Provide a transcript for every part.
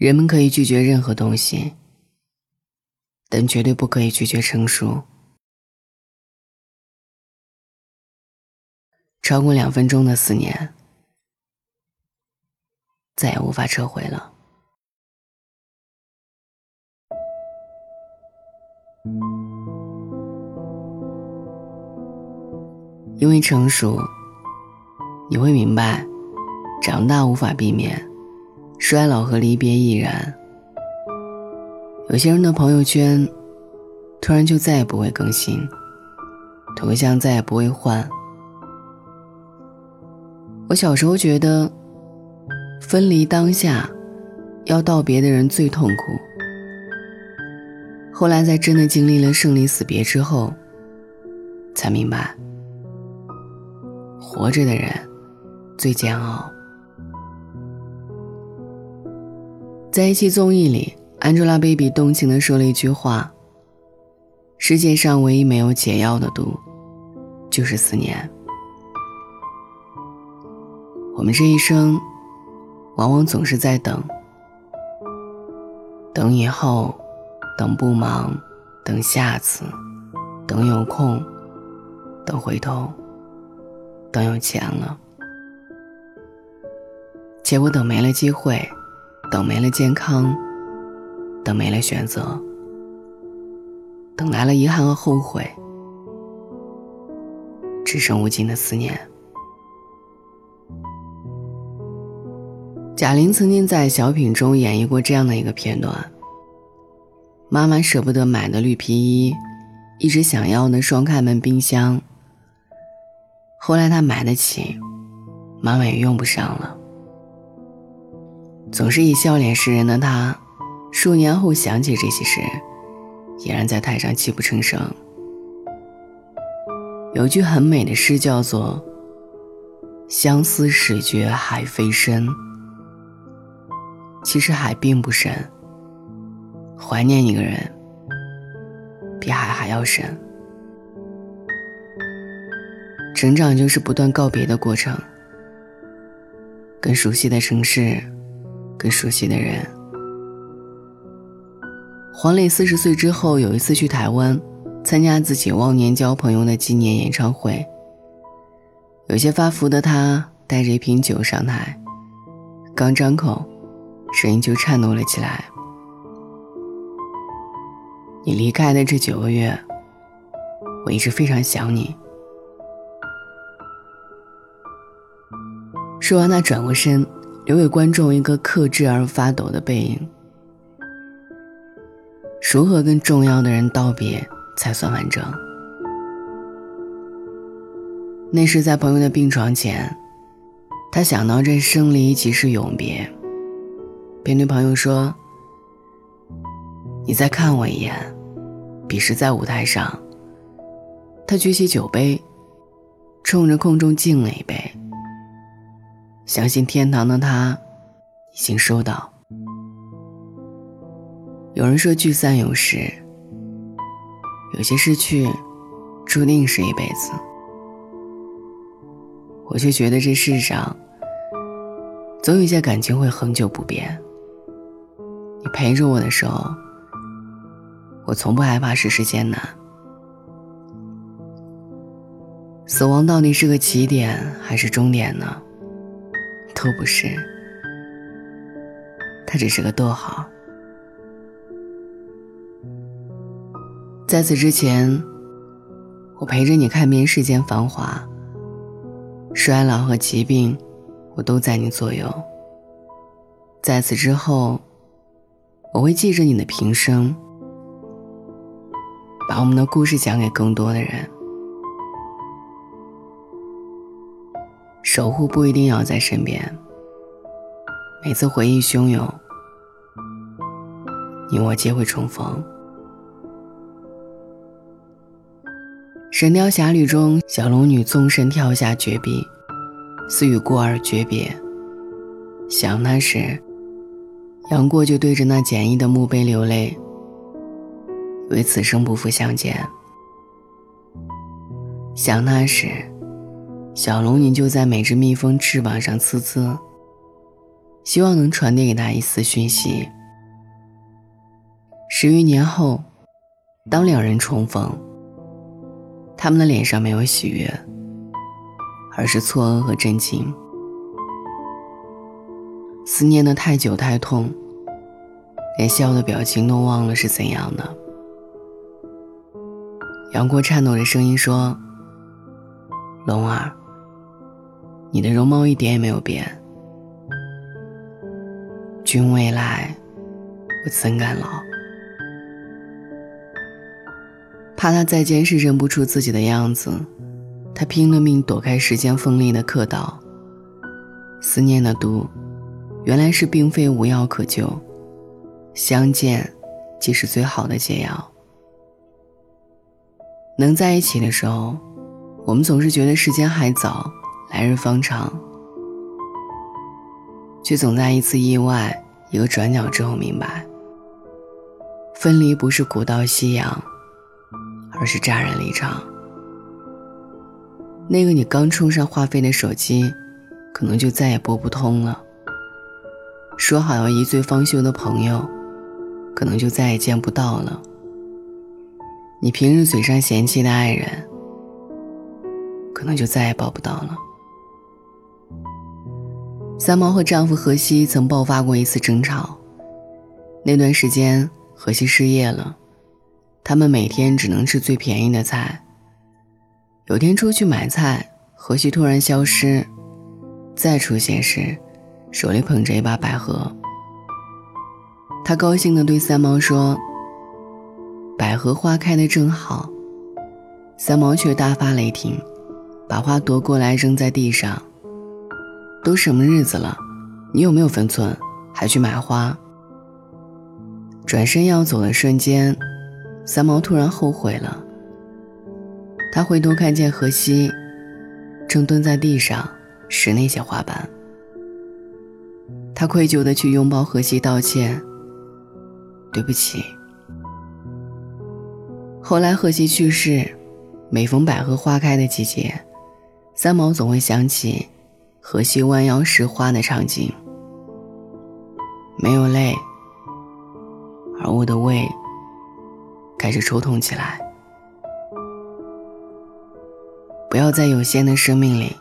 人们可以拒绝任何东西，但绝对不可以拒绝成熟。超过两分钟的思念，再也无法撤回了。因为成熟，你会明白，长大无法避免，衰老和离别亦然。有些人的朋友圈，突然就再也不会更新，头像再也不会换。我小时候觉得，分离当下，要道别的人最痛苦。后来在真的经历了生离死别之后，才明白。活着的人最煎熬。在一期综艺里，Angelababy 动情地说了一句话：“世界上唯一没有解药的毒，就是思念。”我们这一生，往往总是在等，等以后，等不忙，等下次，等有空，等回头。等有钱了，结果等没了机会，等没了健康，等没了选择，等来了遗憾和后悔，只剩无尽的思念。贾玲曾经在小品中演绎过这样的一个片段：妈妈舍不得买的绿皮衣，一直想要的双开门冰箱。后来他买得起，妈妈也用不上了。总是以笑脸示人的他，数年后想起这些事，依然在台上泣不成声。有句很美的诗叫做“相思始觉海非深”，其实海并不深，怀念一个人比海还要深。成长就是不断告别的过程，跟熟悉的城市，更熟悉的人。黄磊四十岁之后，有一次去台湾参加自己忘年交朋友的纪念演唱会，有些发福的他带着一瓶酒上台，刚张口，声音就颤抖了起来。你离开的这九个月，我一直非常想你。说完，他转过身，留给观众一个克制而发抖的背影。如何跟重要的人道别才算完整？那是在朋友的病床前，他想到这生离即是永别，便对朋友说：“你再看我一眼。”彼时在舞台上，他举起酒杯，冲着空中敬了一杯。相信天堂的他，已经收到。有人说聚散有时，有些失去，注定是一辈子。我却觉得这世上，总有一些感情会恒久不变。你陪着我的时候，我从不害怕世事艰难。死亡到底是个起点还是终点呢？都不是，他只是个逗号。在此之前，我陪着你看遍世间繁华，衰老和疾病，我都在你左右。在此之后，我会记着你的平生，把我们的故事讲给更多的人。守护不一定要在身边。每次回忆汹涌，你我皆会重逢。《神雕侠侣》中，小龙女纵身跳下绝壁，似与过儿诀别。想他时，杨过就对着那简易的墓碑流泪，为此生不复相见。想他时。小龙女就在每只蜜蜂翅膀上呲呲。希望能传递给他一丝讯息。十余年后，当两人重逢，他们的脸上没有喜悦，而是错愕和震惊。思念的太久太痛，连笑的表情都忘了是怎样的。杨过颤抖着声音说：“龙儿，你的容貌一点也没有变。君未来，我怎敢老？”怕他再见时认不出自己的样子，他拼了命躲开时间锋利的刻刀。思念的毒，原来是并非无药可救，相见，即是最好的解药。能在一起的时候，我们总是觉得时间还早，来日方长，却总在一次意外、一个转角之后明白，分离不是古道夕阳。而是乍然离场。那个你刚充上话费的手机，可能就再也拨不通了。说好要一醉方休的朋友，可能就再也见不到了。你平日嘴上嫌弃的爱人，可能就再也抱不到了。三毛和丈夫荷西曾爆发过一次争吵，那段时间荷西失业了。他们每天只能吃最便宜的菜。有天出去买菜，荷西突然消失，再出现时，手里捧着一把百合。他高兴地对三毛说：“百合花开的正好。”三毛却大发雷霆，把花夺过来扔在地上。都什么日子了，你有没有分寸？还去买花？转身要走的瞬间。三毛突然后悔了，他回头看见荷西正蹲在地上拾那些花瓣，他愧疚的去拥抱荷西道歉：“对不起。”后来荷西去世，每逢百合花开的季节，三毛总会想起荷西弯腰拾花的场景，没有泪，而我的胃。开始抽痛起来。不要在有限的生命里，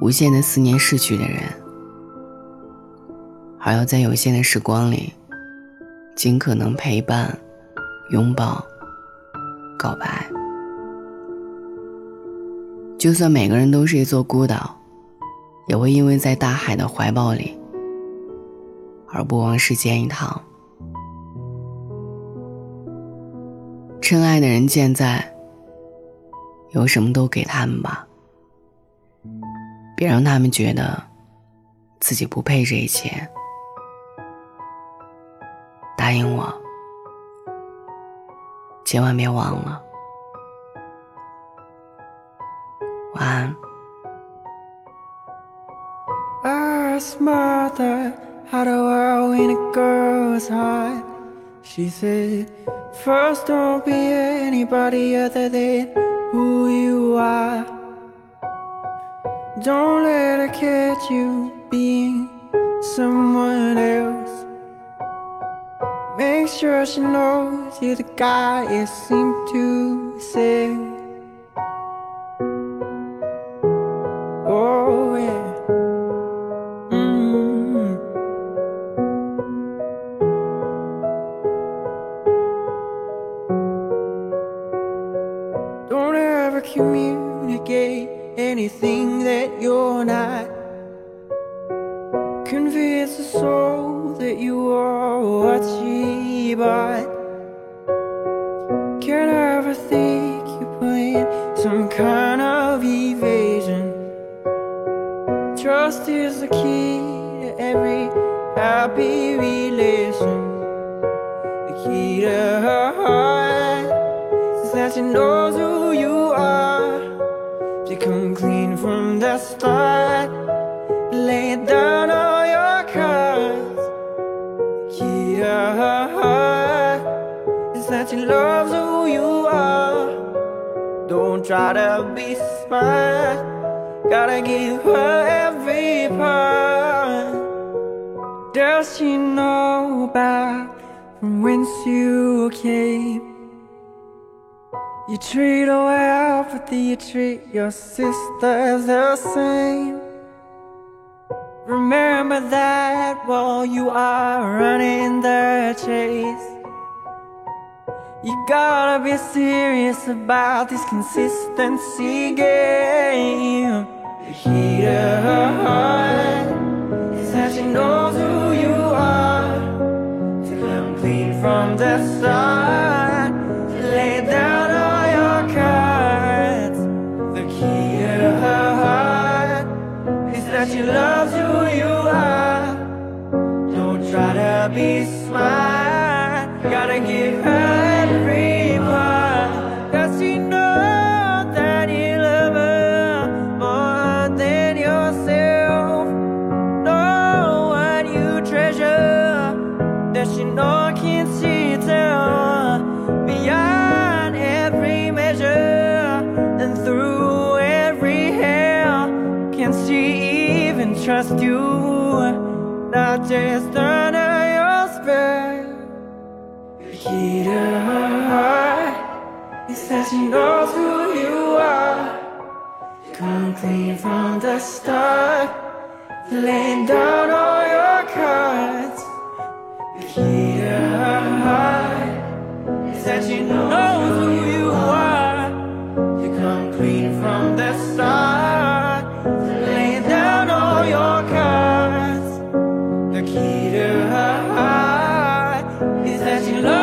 无限的思念逝去的人，而要在有限的时光里，尽可能陪伴、拥抱、告白。就算每个人都是一座孤岛，也会因为在大海的怀抱里，而不枉世间一趟。真爱的人健在，有什么都给他们吧，别让他们觉得自己不配这一切。答应我，千万别忘了。晚安。She said, First, don't be anybody other than who you are. Don't let her catch you being someone else. Make sure she knows you're the guy you seem to say. Communicate anything that you're not. Convince the soul that you are what she bought. Can't ever think you're playing some kind of evasion. Trust is the key to every happy relation. The key to her heart is that she knows who you come clean from the start. Lay down all your cards. Key her heart. Is that she loves who you are. Don't try to be smart. Gotta give her every part. Does she know about from whence you came? You treat but do you treat your sisters the same? Remember that while you are running the chase. You gotta be serious about this consistency game. The heat of her heart is that she knows who you are. To come clean from the start, to lay down that she loves who you are. Don't try to be smart, gotta give her trust you not just 하나의 spell 기름을 이 사진 knows who you are. Come clean from the start Laying down all your cards. 기름을 이 사진 knows who you are. as you learn.